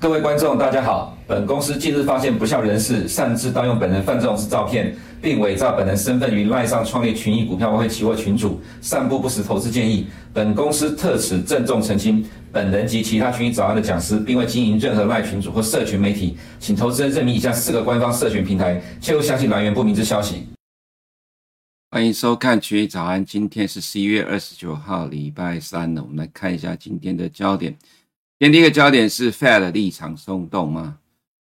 各位观众，大家好。本公司近日发现不肖人士擅自盗用本人范仲式照片，并伪造本人身份于赖上创立群益股票外汇期货群组，散布不实投资建议。本公司特此郑重澄清，本人及其他群益早安的讲师，并未经营任何赖群组或社群媒体，请投资人认明以下四个官方社群平台，切勿相信来源不明之消息。欢迎收看群益早安，今天是十一月二十九号，礼拜三呢，我们来看一下今天的焦点。今天第一个焦点是 Fed 立场松动吗？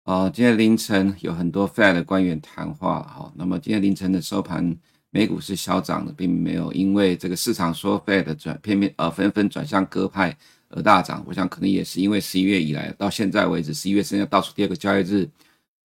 啊，今天凌晨有很多 Fed 官员谈话，哈，那么今天凌晨的收盘，美股是小涨的，并没有因为这个市场说 Fed 转偏偏呃纷纷转向鸽派而大涨。我想可能也是因为十一月以来到现在为止，十一月剩下倒数第二个交易日，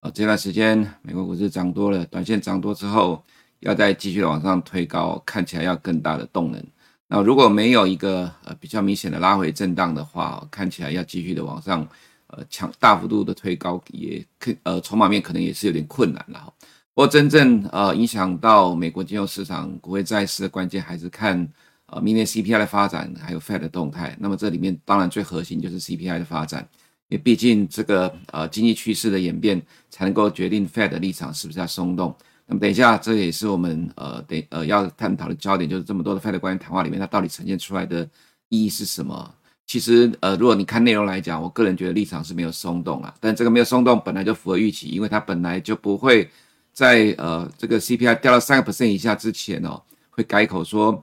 啊，这段时间美国股市涨多了，短线涨多之后要再继续往上推高，看起来要更大的动能。那如果没有一个呃比较明显的拉回震荡的话，看起来要继续的往上，呃强大幅度的推高也可呃筹码面可能也是有点困难了哈。不过真正呃影响到美国金融市场国会债市的关键还是看呃明年 CPI 的发展还有 Fed 的动态。那么这里面当然最核心就是 CPI 的发展，因为毕竟这个呃经济趋势的演变才能够决定 Fed 的立场是不是要松动。那么等一下，这也是我们呃得呃要探讨的焦点，就是这么多的 Fed 官员谈话里面，它到底呈现出来的意义是什么？其实呃，如果你看内容来讲，我个人觉得立场是没有松动啊，但这个没有松动本来就符合预期，因为它本来就不会在呃这个 CPI 掉到三个 percent 以下之前哦，会改口说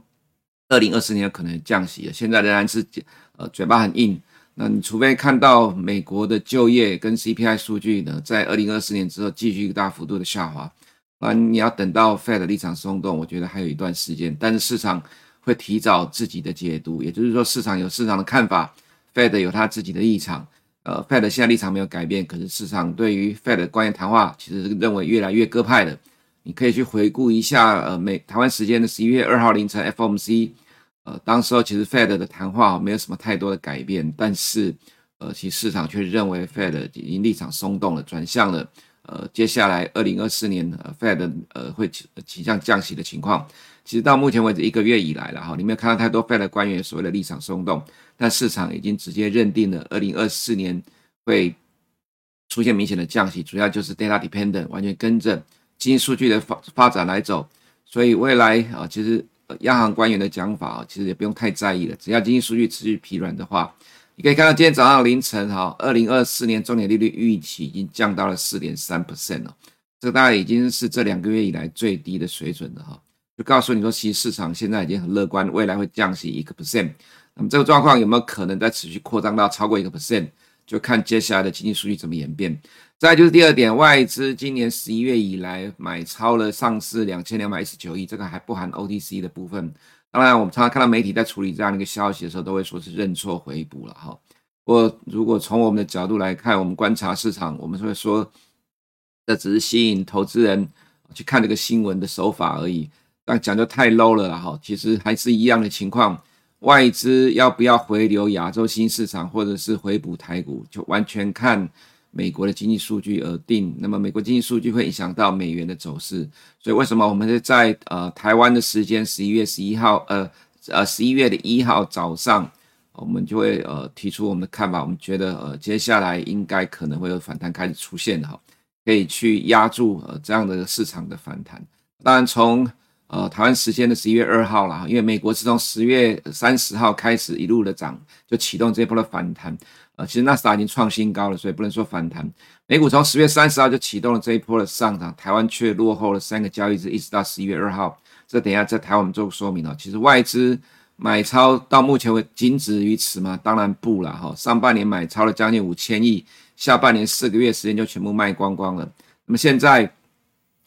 二零二四年可能降息，现在仍然是呃嘴巴很硬。那你除非看到美国的就业跟 CPI 数据呢，在二零二四年之后继续一个大幅度的下滑。啊，你要等到 Fed 立场松动，我觉得还有一段时间。但是市场会提早自己的解读，也就是说，市场有市场的看法，Fed 有他自己的立场。呃，Fed 现在立场没有改变，可是市场对于 Fed 的官员谈话，其实是认为越来越鸽派的。你可以去回顾一下，呃，美台湾时间的十一月二号凌晨 FOMC，呃，当时候其实 Fed 的谈话没有什么太多的改变，但是呃，其实市场却认为 Fed 已经立场松动了，转向了。呃，接下来二零二四年呃，Fed 呃会倾向降息的情况，其实到目前为止一个月以来了哈，你没有看到太多 Fed 官员所谓的立场松动，但市场已经直接认定了二零二四年会出现明显的降息，主要就是 data dependent，完全跟着经济数据的发发展来走，所以未来啊，其实央行官员的讲法啊，其实也不用太在意了，只要经济数据持续疲软的话。你可以看到今天早上凌晨，哈，二零二四年中年利率预期已经降到了四点三 percent 了，这大概已经是这两个月以来最低的水准了，哈，就告诉你说，其实市场现在已经很乐观，未来会降息一个 percent。那么这个状况有没有可能再持续扩张到超过一个 percent？就看接下来的经济数据怎么演变。再就是第二点，外资今年十一月以来买超了上市两千两百一十九亿，这个还不含 OTC 的部分。当然，我们常常看到媒体在处理这样的一个消息的时候，都会说是认错回补了哈。不过，如果从我们的角度来看，我们观察市场，我们会说，这只是吸引投资人去看这个新闻的手法而已。但讲就太 low 了哈。其实还是一样的情况，外资要不要回流亚洲新市场，或者是回补台股，就完全看。美国的经济数据而定，那么美国经济数据会影响到美元的走势，所以为什么我们在呃台湾的时间十一月十一号，呃呃十一月的一号早上，我们就会呃提出我们的看法，我们觉得呃接下来应该可能会有反弹开始出现哈，可以去压住呃这样的市场的反弹。当然从呃台湾时间的十一月二号了，因为美国是从十月三十号开始一路的涨，就启动这一波的反弹。呃，其实纳斯达已经创新高了，所以不能说反弹。美股从十月三十号就启动了这一波的上涨，台湾却落后了三个交易日，一直到十一月二号。这等一下在台湾我们做个说明哦。其实外资买超到目前为止仅止于此吗？当然不了哈。上半年买超了将近五千亿，下半年四个月时间就全部卖光光了。那么现在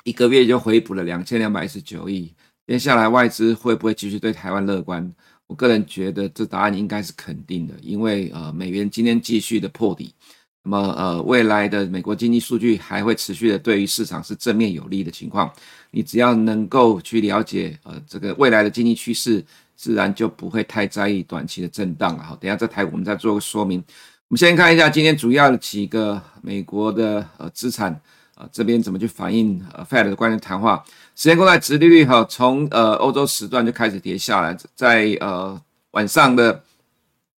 一个月就回补了两千两百一十九亿，接下来外资会不会继续对台湾乐观？我个人觉得这答案应该是肯定的，因为呃美元今天继续的破底，那么呃未来的美国经济数据还会持续的对于市场是正面有利的情况。你只要能够去了解呃这个未来的经济趋势，自然就不会太在意短期的震荡了。好，等下在台我们再做个说明。我们先看一下今天主要的几个美国的呃资产这边怎么去反映呃 Fed 的官员谈话。时间公债殖利率哈，从呃欧洲时段就开始跌下来，在呃晚上的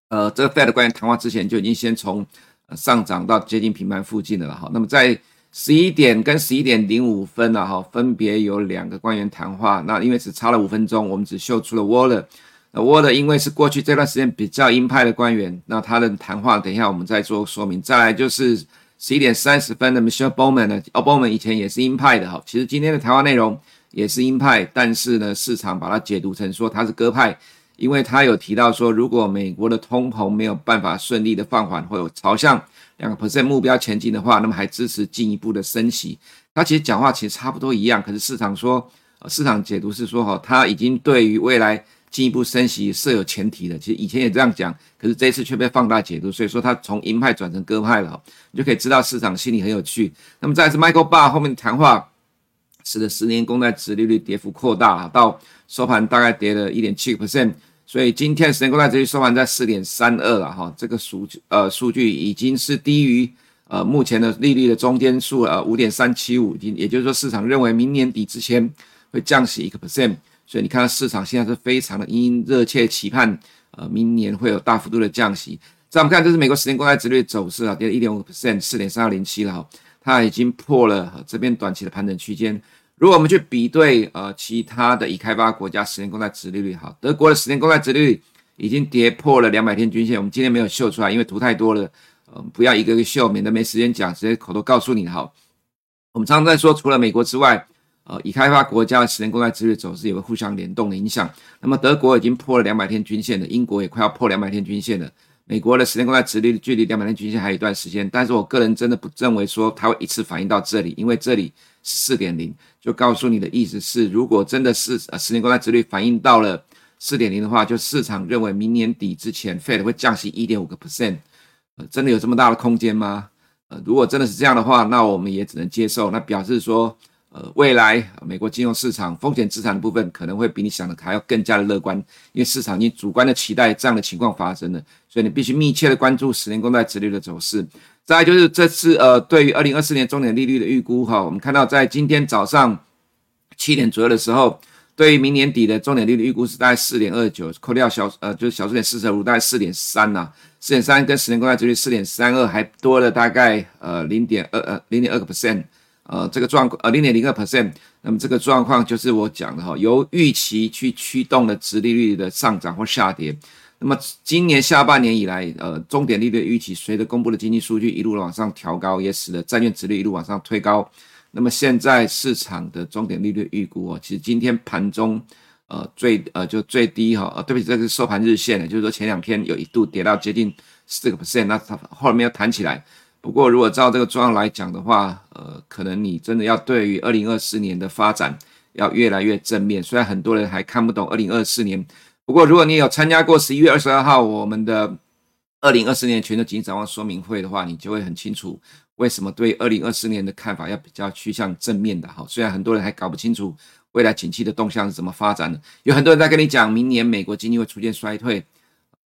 呃这个 Fed 官员谈话之前就已经先从上涨到接近平盘附近的了哈。那么在十一点跟十一点零五分了哈，分别有两个官员谈话。那因为只差了五分钟，我们只秀出了 Waller。那 Waller 因为是过去这段时间比较鹰派的官员，那他的谈话等一下我们再做说明。再来就是十一点三十分的 Michelle Bowman 呢，哦，Bowman 以前也是鹰派的哈。其实今天的谈话内容。也是鹰派，但是呢，市场把它解读成说他是鸽派，因为他有提到说，如果美国的通膨没有办法顺利的放缓，或有朝向两个 percent 目标前进的话，那么还支持进一步的升息。他其实讲话其实差不多一样，可是市场说，市场解读是说，哈，他已经对于未来进一步升息设有前提的。其实以前也这样讲，可是这一次却被放大解读，所以说他从鹰派转成鸽派了，你就可以知道市场心理很有趣。那么再次 Michael Barr 后面谈话。使得十年公债殖利率跌幅扩大，到收盘大概跌了一点七个 percent，所以今天十年公债殖率收盘在四点三二了哈，这个数呃数据已经是低于呃目前的利率的中间数呃五点三七五，已经也就是说市场认为明年底之前会降息一个 percent，所以你看到市场现在是非常的殷热切期盼呃明年会有大幅度的降息。再我们看这是美国十年公债殖率走势啊，跌了一点五 percent，四点三二零七了哈。它已经破了这边短期的盘整区间。如果我们去比对呃其他的已开发国家十年公债殖利率，好，德国的十年公债殖率已经跌破了两百天均线。我们今天没有秀出来，因为图太多了，呃，不要一个个秀，免得没时间讲，直接口头告诉你好。我们常常在说，除了美国之外，呃，已开发国家的十年公债殖率走势有个互相联动的影响。那么德国已经破了两百天均线了，英国也快要破两百天均线了。美国的十年公债殖率距离两百天均线还有一段时间，但是我个人真的不认为说它会一次反映到这里，因为这里四点零，就告诉你的意思是，如果真的是呃十年公债殖率反映到了四点零的话，就市场认为明年底之前 Fed 会降息一点五个 percent，呃，真的有这么大的空间吗？呃，如果真的是这样的话，那我们也只能接受，那表示说。呃，未来美国金融市场风险资产的部分可能会比你想的还要更加的乐观，因为市场已经主观的期待这样的情况发生了，所以你必须密切的关注十年公债殖率的走势。再就是这次呃，对于二零二四年终点利率的预估哈，我们看到在今天早上七点左右的时候，对于明年底的终点利率预估是大概四点二九，扣掉小呃就是小数点四舍五，大概四点三呐，四点三跟十年公债殖利率四点三二还多了大概呃零点二呃零点二个 percent。呃，这个状况呃零点零二 percent，那么这个状况就是我讲的哈，由预期去驱动的殖利率的上涨或下跌。那么今年下半年以来，呃，终点利率预期随着公布的经济数据一路往上调高，也使得债券殖利率一路往上推高。那么现在市场的终点利率预估哦，其实今天盘中呃最呃就最低哈，呃对不起，这个是收盘日线的，就是说前两天有一度跌到接近四个 percent，那它后面又弹起来。不过，如果照这个状况来讲的话，呃，可能你真的要对于二零二四年的发展要越来越正面。虽然很多人还看不懂二零二四年，不过如果你有参加过十一月二十二号我们的二零二四年全球经济展望说明会的话，你就会很清楚为什么对二零二四年的看法要比较趋向正面的哈。虽然很多人还搞不清楚未来景气的动向是怎么发展的，有很多人在跟你讲明年美国经济会出现衰退。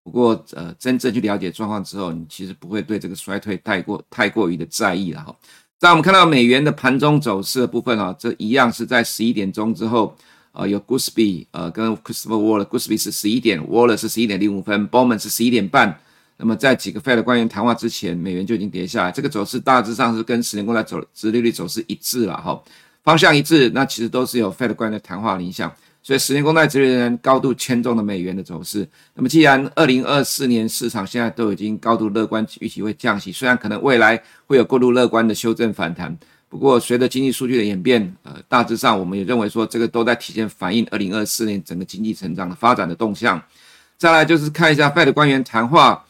不过，呃，真正去了解状况之后，你其实不会对这个衰退太过太过于的在意了哈。在我们看到美元的盘中走势的部分啊，这一样是在十一点钟之后，呃，有 Goolsbee 呃跟 Christopher Waller，Goolsbee 是十一点，Waller 是十一点零五分，Bowman 是十一点半。那么在几个 Fed 官员谈话之前，美元就已经跌下来，这个走势大致上是跟十年国债走殖利率走势一致了哈，方向一致，那其实都是有 Fed 官员的谈话的影响。所以十年公债殖利率高度牵动了美元的走势。那么，既然二零二四年市场现在都已经高度乐观，预期会降息，虽然可能未来会有过度乐观的修正反弹，不过随着经济数据的演变，呃，大致上我们也认为说这个都在体现反映二零二四年整个经济成长的发展的动向。再来就是看一下 Fed 官员谈话，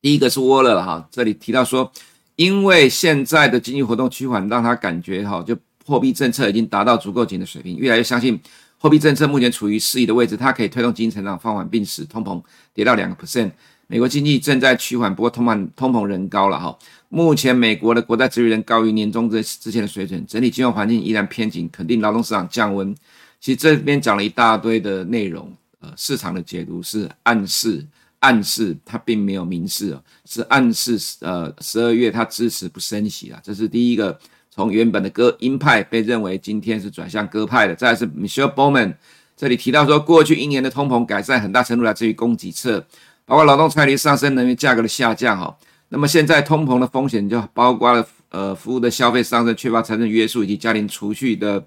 第一个是 Waller 哈，这里提到说，因为现在的经济活动趋缓，让他感觉哈，就货币政策已经达到足够紧的水平，越来越相信。货币政策目前处于适宜的位置，它可以推动经济成长放缓，并使通膨跌到两个 percent。美国经济正在趋缓，不过通膨通膨仍高了哈。目前美国的国债殖利率高于年中之之前的水准，整体金融环境依然偏紧，肯定劳动市场降温。其实这边讲了一大堆的内容，呃，市场的解读是暗示，暗示它并没有明示，是暗示呃十二月它支持不升息啊，这是第一个。从原本的鸽鹰派被认为今天是转向鸽派的。再来是 Michelle Bowman，这里提到说，过去一年的通膨改善很大程度来自于供给侧，包括劳动参与率上升、能源价格的下降哈。那么现在通膨的风险就包括了呃服务的消费上升、缺乏财政约束以及家庭储蓄的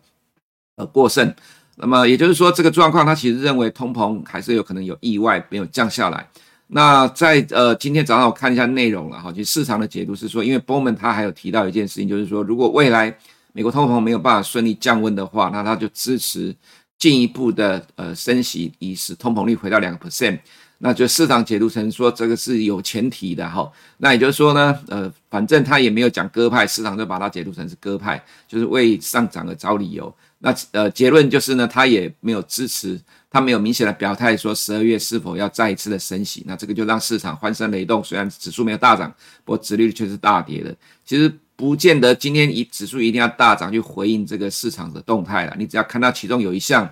呃过剩。那么也就是说，这个状况他其实认为通膨还是有可能有意外没有降下来。那在呃今天早上我看一下内容了哈，其实市场的解读是说，因为鲍曼他还有提到一件事情，就是说如果未来美国通膨没有办法顺利降温的话，那他就支持进一步的呃升息，以使通膨率回到两个 percent。那就市场解读成说这个是有前提的哈，那也就是说呢，呃，反正他也没有讲鸽派，市场就把它解读成是鸽派，就是为上涨而找理由。那呃结论就是呢，他也没有支持，他没有明显的表态说十二月是否要再一次的升息。那这个就让市场欢声雷动，虽然指数没有大涨，不过殖利率却是大跌的。其实不见得今天一指数一定要大涨去回应这个市场的动态了，你只要看到其中有一项。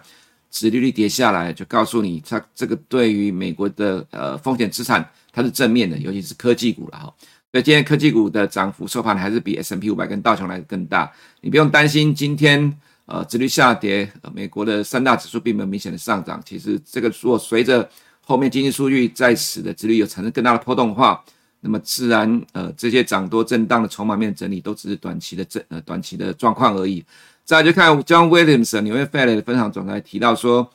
殖利率跌下来，就告诉你，它这个对于美国的呃风险资产它是正面的，尤其是科技股了哈。所以今天科技股的涨幅收盘还是比 S&P 五百跟道琼来的更大。你不用担心今天呃殖率下跌，呃，美国的三大指数并没有明显的上涨。其实这个如果随着后面经济数据在使得殖利率有产生更大的波动的话，那么自然呃这些涨多震荡的筹码面整理都只是短期的震呃短期的状况而已。再来就看 John Williams 纽约 Fed 的分享总裁提到说，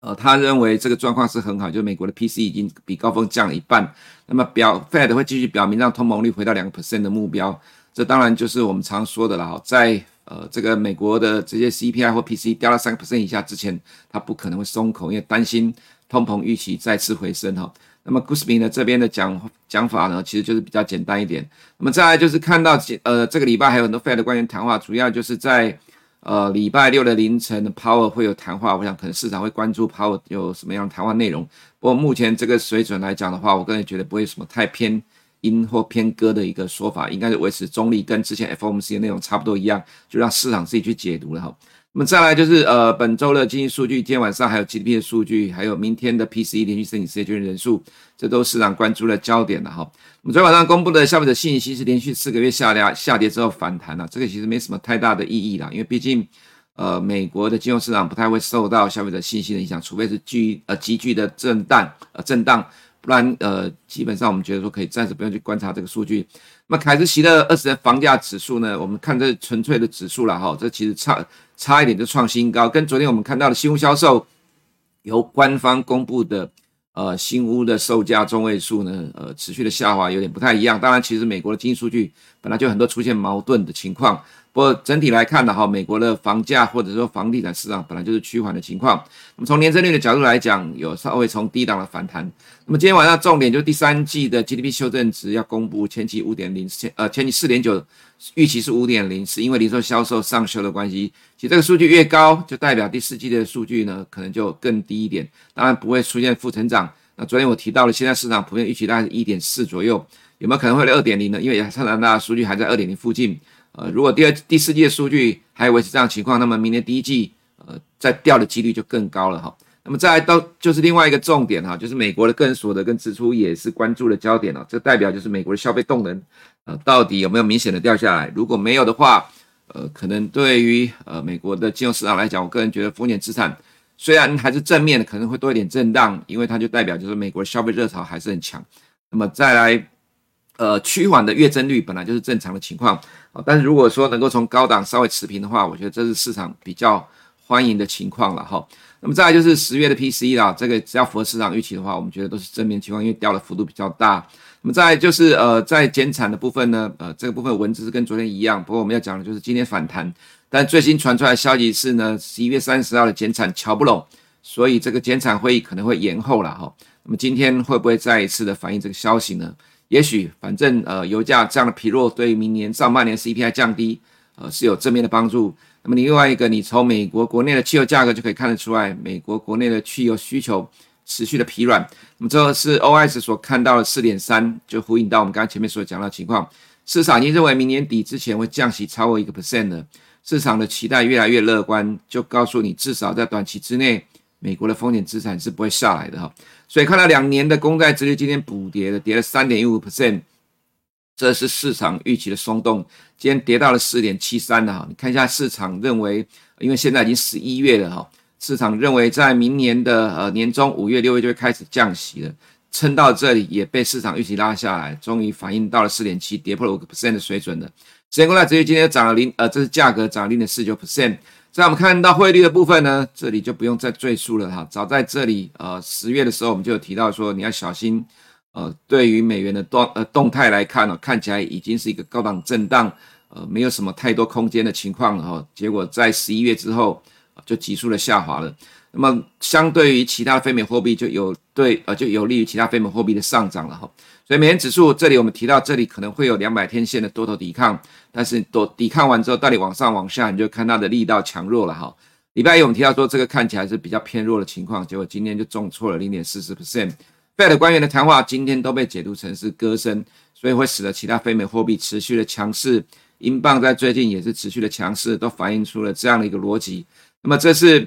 呃，他认为这个状况是很好，就美国的 PC 已经比高峰降了一半。那么表 Fed 会继续表明让通膨率回到两个 percent 的目标。这当然就是我们常说的了哈，在呃这个美国的这些 CPI 或 PC 掉到三个 percent 以下之前，它不可能会松口，因为担心通膨预期再次回升哈。那么 Guspin 呢这边的讲讲法呢，其实就是比较简单一点。那么再来就是看到呃这个礼拜还有很多 Fed 的官员谈话，主要就是在。呃，礼拜六的凌晨的，Powell 会有谈话，我想可能市场会关注 Powell 有什么样的谈话内容。不过目前这个水准来讲的话，我个人觉得不会什么太偏或偏鸽的一个说法，应该是维持中立，跟之前 FOMC 的内容差不多一样，就让市场自己去解读了哈。那么再来就是呃本周的经济数据，今天晚上还有 GDP 的数据，还有明天的 PCE 连续申请失业救济人数，这都是市场关注的焦点了哈。我们昨天晚上公布的消费者信心是连续四个月下跌，下跌之后反弹了，这个其实没什么太大的意义啦，因为毕竟呃美国的金融市场不太会受到消费者信心的影响，除非是巨呃急剧的震荡呃震荡。不然，呃，基本上我们觉得说可以暂时不用去观察这个数据。那么凯斯席的二十年房价指数呢？我们看这纯粹的指数了哈，这其实差差一点就创新高，跟昨天我们看到的新屋销售由官方公布的呃新屋的售价中位数呢，呃持续的下滑有点不太一样。当然，其实美国的经济数据本来就很多出现矛盾的情况。不过整体来看的话，美国的房价或者说房地产市场本来就是趋缓的情况。那么从年增率的角度来讲，有稍微从低档的反弹。那么今天晚上重点就是第三季的 GDP 修正值要公布，前期五点零，前呃前期四点九，预期是五点零，是因为零售销售上修的关系。其实这个数据越高，就代表第四季的数据呢可能就更低一点，当然不会出现负成长。那昨天我提到了，现在市场普遍预期大概是一点四左右，有没有可能会二点零呢？因为加拿大数据还在二点零附近。呃，如果第二、第四季的数据还维持这样情况，那么明年第一季，呃，再掉的几率就更高了哈。那么再来到就是另外一个重点哈，就是美国的个人所得跟支出也是关注的焦点了。这代表就是美国的消费动能，呃，到底有没有明显的掉下来？如果没有的话，呃，可能对于呃美国的金融市场来讲，我个人觉得风险资产虽然还是正面的，可能会多一点震荡，因为它就代表就是美国的消费热潮还是很强。那么再来。呃，趋缓的月增率本来就是正常的情况啊，但是如果说能够从高档稍微持平的话，我觉得这是市场比较欢迎的情况了哈。那么再来就是十月的 PCE 啦，这个只要符合市场预期的话，我们觉得都是正面情况，因为掉的幅度比较大。那么再来就是呃，在减产的部分呢，呃，这个部分文字是跟昨天一样，不过我们要讲的就是今天反弹，但最新传出来的消息是呢，十一月三十号的减产乔不拢，所以这个减产会议可能会延后了哈。那么今天会不会再一次的反映这个消息呢？也许，反正呃，油价这样的疲弱，对于明年上半年 CPI 降低，呃，是有正面的帮助。那么另外一个，你从美国国内的汽油价格就可以看得出来，美国国内的汽油需求持续的疲软。那么这是 OS 所看到的四点三，就呼应到我们刚才前面所讲到的情况。市场已经认为明年底之前会降息超过一个 percent 的，市场的期待越来越乐观，就告诉你至少在短期之内。美国的风险资产是不会下来的哈，所以看到两年的公债殖率今天补跌了，跌了三点一五 percent，这是市场预期的松动，今天跌到了四点七三了哈。你看一下市场认为，因为现在已经十一月了哈，市场认为在明年的呃年中五月六月就会开始降息了，撑到这里也被市场预期拉下来，终于反映到了四点七，跌破了五个 percent 的水准了。十年公债殖利率今天涨了零，呃，这是价格涨了零点四九 percent。在我们看到汇率的部分呢，这里就不用再赘述了哈。早在这里，呃，十月的时候我们就有提到说，你要小心。呃，对于美元的动呃动态来看呢、哦，看起来已经是一个高档震荡，呃，没有什么太多空间的情况了哈、哦。结果在十一月之后，就急速的下滑了。那么相对于其他非美货币，就有对呃就有利于其他非美货币的上涨了哈、所以美元指数这里我们提到，这里可能会有两百天线的多头抵抗，但是多抵抗完之后，到底往上往下，你就看它的力道强弱了哈、礼拜一我们提到说，这个看起来是比较偏弱的情况，结果今天就重挫了零点四十 percent。Fed 官员的谈话今天都被解读成是鸽声，所以会使得其他非美货币持续的强势，英镑在最近也是持续的强势，都反映出了这样的一个逻辑。那么这是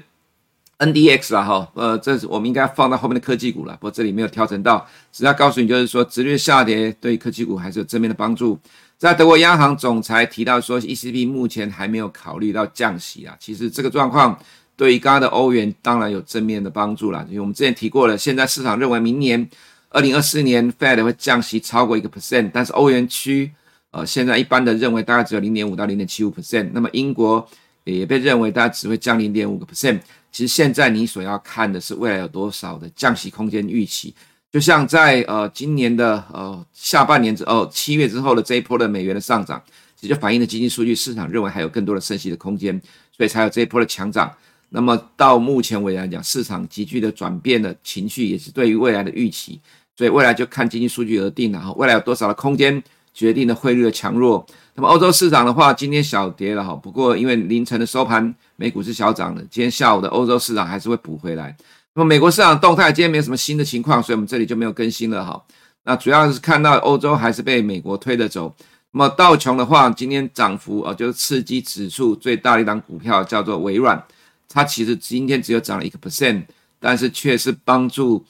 NDX 啦，哈，呃，这是我们应该放到后面的科技股了，不过这里没有调整到，只要告诉你就是说，直率下跌对科技股还是有正面的帮助。在德国央行总裁提到说，ECB 目前还没有考虑到降息啊，其实这个状况。对于刚刚的欧元，当然有正面的帮助了。因为我们之前提过了，现在市场认为明年二零二四年 Fed 会降息超过一个 percent，但是欧元区呃现在一般的认为大概只有零点五到零点七五 percent。那么英国也被认为大概只会降零点五个 percent。其实现在你所要看的是未来有多少的降息空间预期。就像在呃今年的呃下半年之后七月之后的这一波的美元的上涨，其实就反映了经济数据，市场认为还有更多的升息的空间，所以才有这一波的强涨。那么到目前为止来讲，市场急剧的转变的情绪，也是对于未来的预期，所以未来就看经济数据而定了哈。未来有多少的空间，决定了汇率的强弱。那么欧洲市场的话，今天小跌了哈，不过因为凌晨的收盘，美股是小涨的，今天下午的欧洲市场还是会补回来。那么美国市场动态今天没有什么新的情况，所以我们这里就没有更新了哈。那主要是看到欧洲还是被美国推着走。那么道琼的话，今天涨幅啊，就是刺激指数最大的一档股票叫做微软。它其实今天只有涨了一个 percent，但是却是帮助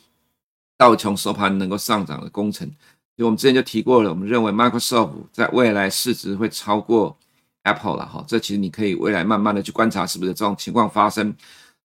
道琼收盘能够上涨的功臣。就我们之前就提过了，我们认为 Microsoft 在未来市值会超过 Apple 了哈。这其实你可以未来慢慢的去观察是不是这种情况发生。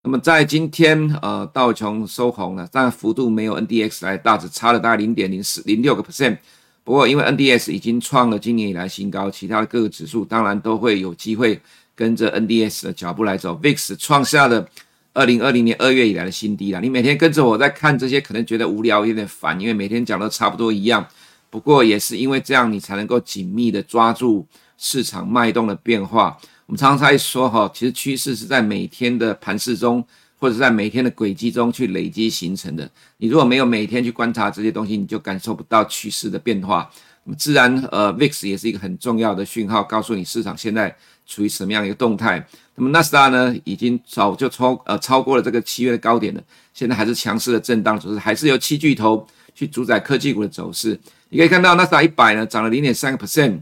那么在今天呃道琼收红了，但幅度没有 NDX 来大，只差了大概零点零四零六个 percent。不过因为 NDX 已经创了今年以来新高，其他的各个指数当然都会有机会。跟着 NDX 的脚步来走，VIX 创下了二零二零年二月以来的新低了。你每天跟着我在看这些，可能觉得无聊，有点烦，因为每天讲的差不多一样。不过也是因为这样，你才能够紧密的抓住市场脉动的变化。我们常常在说哈，其实趋势是在每天的盘势中，或者在每天的轨迹中去累积形成的。你如果没有每天去观察这些东西，你就感受不到趋势的变化。那么自然，呃，VIX 也是一个很重要的讯号，告诉你市场现在处于什么样一个动态。那么纳斯达呢，已经早就超呃超过了这个七月的高点了，现在还是强势的震荡，就是还是由七巨头去主宰科技股的走势。你可以看到纳斯达一百呢涨了零点三个 percent，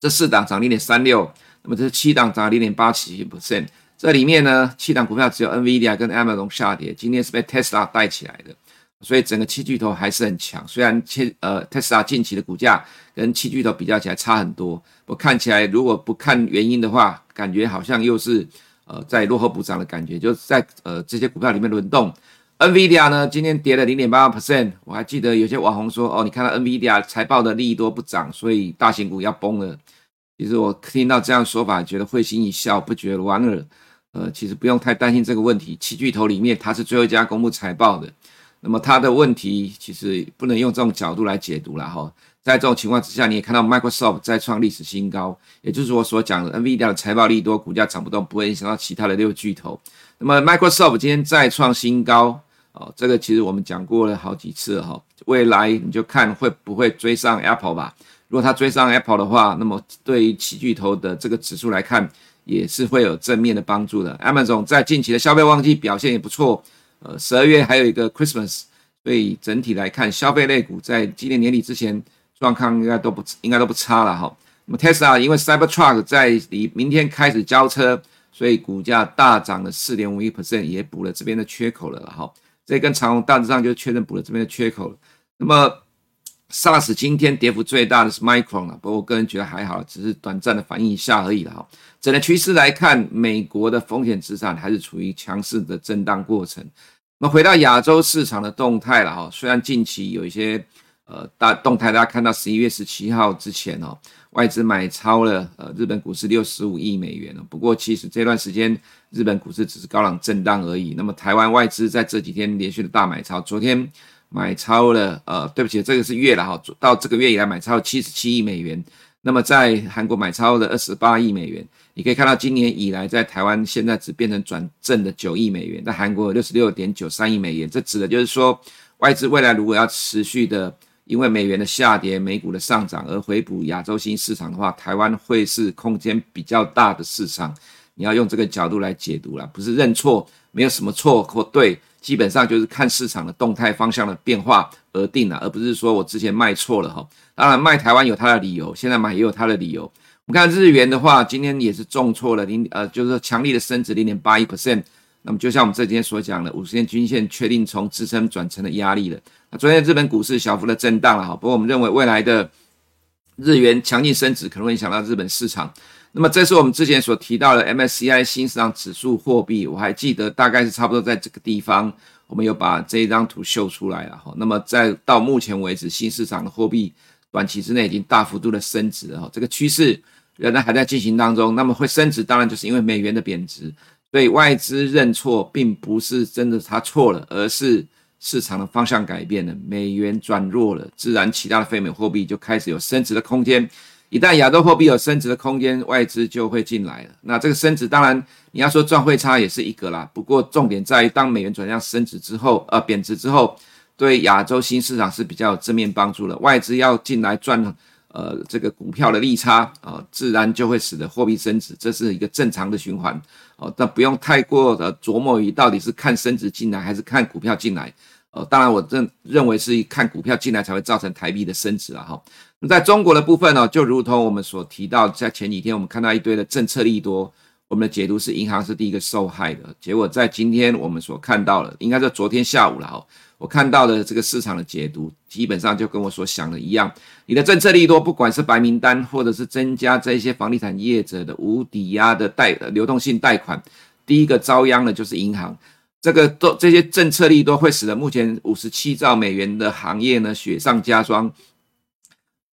这四档涨零点三六，那么这是七档涨零点八七 percent。这里面呢，七档股票只有 NVIDIA 跟 Amazon 下跌，今天是被 Tesla 带起来的。所以整个七巨头还是很强，虽然前呃 Tesla 近期的股价跟七巨头比较起来差很多，我看起来如果不看原因的话，感觉好像又是呃在落后补涨的感觉，就是在呃这些股票里面轮动。NVIDIA 呢今天跌了零点八八 percent，我还记得有些网红说哦，你看到 NVIDIA 财报的利多不涨，所以大型股要崩了。其实我听到这样说法，觉得会心一笑，不觉得莞尔。呃，其实不用太担心这个问题，七巨头里面它是最后一家公布财报的。那么它的问题其实不能用这种角度来解读了哈，在这种情况之下，你也看到 Microsoft 再创历史新高，也就是我所讲的 NVIDIA 的财报利多，股价涨不动，不会影响到其他的六巨头。那么 Microsoft 今天再创新高，哦，这个其实我们讲过了好几次哈，未来你就看会不会追上 Apple 吧。如果它追上 Apple 的话，那么对于七巨头的这个指数来看，也是会有正面的帮助的。Amazon 在近期的消费旺季表现也不错。呃，十二月还有一个 Christmas，所以整体来看，消费类股在今年年底之前状况应该都不应该都不差了哈。那么 Tesla 因为 Cybertruck 在离明天开始交车，所以股价大涨了四点五一 percent，也补了这边的缺口了哈。这跟长虹大致上就确认补了这边的缺口了。那么 SARS 今天跌幅最大的是 Micron，不过我个人觉得还好，只是短暂的反应一下而已了哈。整个趋势来看，美国的风险资产还是处于强势的震荡过程。那么回到亚洲市场的动态了哈，虽然近期有一些呃大动态，大家看到十一月十七号之前哦，外资买超了呃日本股市六十五亿美元。不过其实这段时间日本股市只是高档震荡而已。那么台湾外资在这几天连续的大买超，昨天。买超了，呃，对不起，这个是月了哈，到这个月以来买超七十七亿美元。那么在韩国买超的二十八亿美元，你可以看到今年以来在台湾现在只变成转正的九亿美元，在韩国有六十六点九三亿美元。这指的就是说，外资未来如果要持续的因为美元的下跌、美股的上涨而回补亚洲新市场的话，台湾会是空间比较大的市场。你要用这个角度来解读了，不是认错，没有什么错或对。基本上就是看市场的动态方向的变化而定了，而不是说我之前卖错了哈。当然卖台湾有它的理由，现在买也有它的理由。我们看日元的话，今天也是重挫了零呃，就是说强力的升值零点八一 percent。那么就像我们这几天所讲的，五十天均线确定从支撑转成了压力了。那昨天日本股市小幅的震荡了哈，不过我们认为未来的日元强劲升值可能会影响到日本市场。那么这是我们之前所提到的 MSCI 新市场指数货币，我还记得大概是差不多在这个地方，我们有把这一张图秀出来了哈。那么在到目前为止，新市场的货币短期之内已经大幅度的升值了哈，这个趋势仍然还在进行当中。那么会升值，当然就是因为美元的贬值，所以外资认错并不是真的他错了，而是市场的方向改变了，美元转弱了，自然其他的非美货币就开始有升值的空间。一旦亚洲货币有升值的空间，外资就会进来了。那这个升值，当然你要说赚汇差也是一个啦。不过重点在于，当美元转向升值之后，呃，贬值之后，对亚洲新市场是比较有正面帮助的。外资要进来赚，呃，这个股票的利差啊、呃，自然就会使得货币升值，这是一个正常的循环。哦、但不用太过的琢磨于到底是看升值进来还是看股票进来。呃，当然我认认为是看股票进来才会造成台币的升值了哈。那在中国的部分呢，就如同我们所提到，在前几天我们看到一堆的政策利多，我们的解读是银行是第一个受害的。结果在今天我们所看到的，应该是昨天下午了哈，我看到的这个市场的解读，基本上就跟我所想的一样。你的政策利多，不管是白名单，或者是增加这些房地产业者的无抵押的贷流动性贷款，第一个遭殃的就是银行。这个都这些政策力都会使得目前五十七兆美元的行业呢雪上加霜。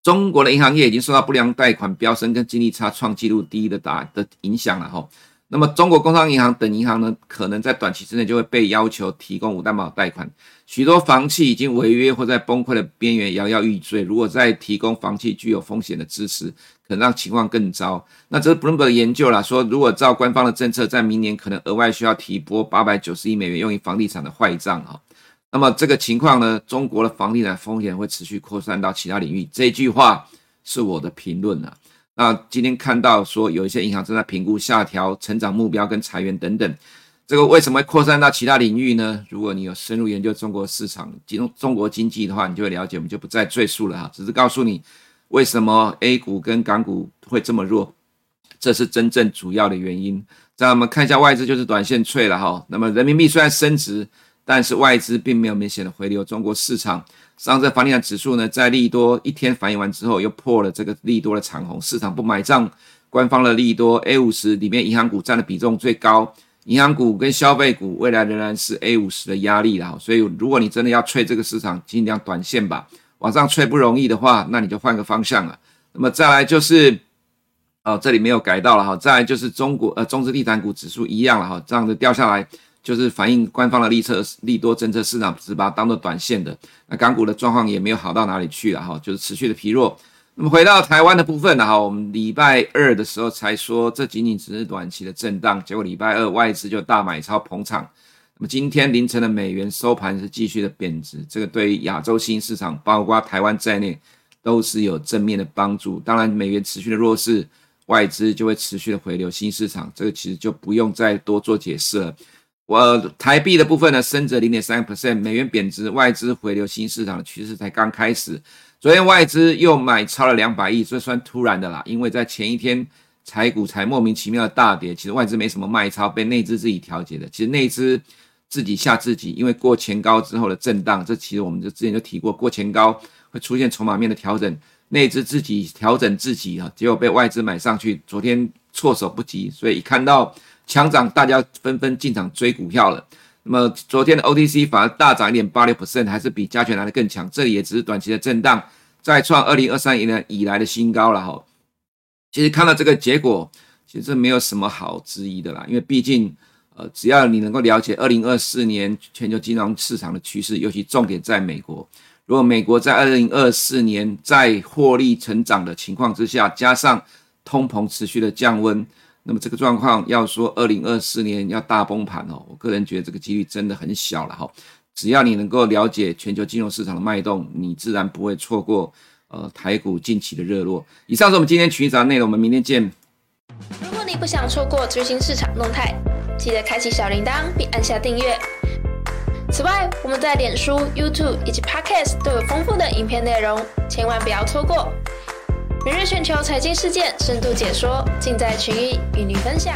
中国的银行业已经受到不良贷款飙升跟净利差创纪录低的打的影响了哈。那么中国工商银行等银行呢，可能在短期之内就会被要求提供无担保贷款。许多房企已经违约或在崩溃的边缘摇摇欲坠。如果再提供房企具有风险的支持，可能让情况更糟。那这是 Bloomberg 的研究啦，说如果照官方的政策，在明年可能额外需要提拨八百九十亿美元用于房地产的坏账哈。那么这个情况呢，中国的房地产风险会持续扩散到其他领域。这句话是我的评论啊。那今天看到说有一些银行正在评估下调成长目标跟裁员等等，这个为什么会扩散到其他领域呢？如果你有深入研究中国市场、中中国经济的话，你就会了解，我们就不再赘述了哈。只是告诉你为什么 A 股跟港股会这么弱，这是真正主要的原因。再我们看一下外资，就是短线脆了哈。那么人民币虽然升值。但是外资并没有明显的回流中国市场，上证房地产指数呢，在利多一天反应完之后，又破了这个利多的长虹，市场不买账，官方的利多 A 五十里面银行股占的比重最高，银行股跟消费股未来仍然是 A 五十的压力啦，所以如果你真的要吹这个市场，尽量短线吧，往上吹不容易的话，那你就换个方向了。那么再来就是，哦，这里没有改到了哈，再来就是中国呃中资地产股指数一样了哈，这样子掉下来。就是反映官方的利策利多政策，市场只把它当做短线的。那港股的状况也没有好到哪里去了哈，就是持续的疲弱。那么回到台湾的部分呢哈，我们礼拜二的时候才说这仅仅只是短期的震荡，结果礼拜二外资就大买超捧场。那么今天凌晨的美元收盘是继续的贬值，这个对于亚洲新市场，包括台湾在内，都是有正面的帮助。当然，美元持续的弱势，外资就会持续的回流新市场，这个其实就不用再多做解释了。我台币的部分呢，升值零点三 percent，美元贬值，外资回流新市场的趋势才刚开始。昨天外资又买超了两百亿，这算突然的啦，因为在前一天台股才莫名其妙的大跌，其实外资没什么卖超，被内资自己调节的。其实内资自己吓自己，因为过前高之后的震荡，这其实我们就之前就提过，过前高会出现筹码面的调整，内资自己调整自己啊，结果被外资买上去，昨天措手不及，所以一看到强涨，大家纷纷进场追股票了。那么昨天的 OTC 反而大涨一点八六 percent，还是比加权来的更强，这里也只是短期的震荡，再创二零二三年以来的新高了哈。其实看到这个结果，其实没有什么好质疑的啦，因为毕竟。呃，只要你能够了解二零二四年全球金融市场的趋势，尤其重点在美国。如果美国在二零二四年在获利成长的情况之下，加上通膨持续的降温，那么这个状况要说二零二四年要大崩盘哦，我个人觉得这个几率真的很小了哈。只要你能够了解全球金融市场的脉动，你自然不会错过呃台股近期的热络。以上是我们今天群益早安内容，我们明天见。如果你不想错过最新市场动态，记得开启小铃铛并按下订阅。此外，我们在脸书、YouTube 以及 Podcast 都有丰富的影片内容，千万不要错过。每日全球财经事件深度解说，尽在群益与您分享。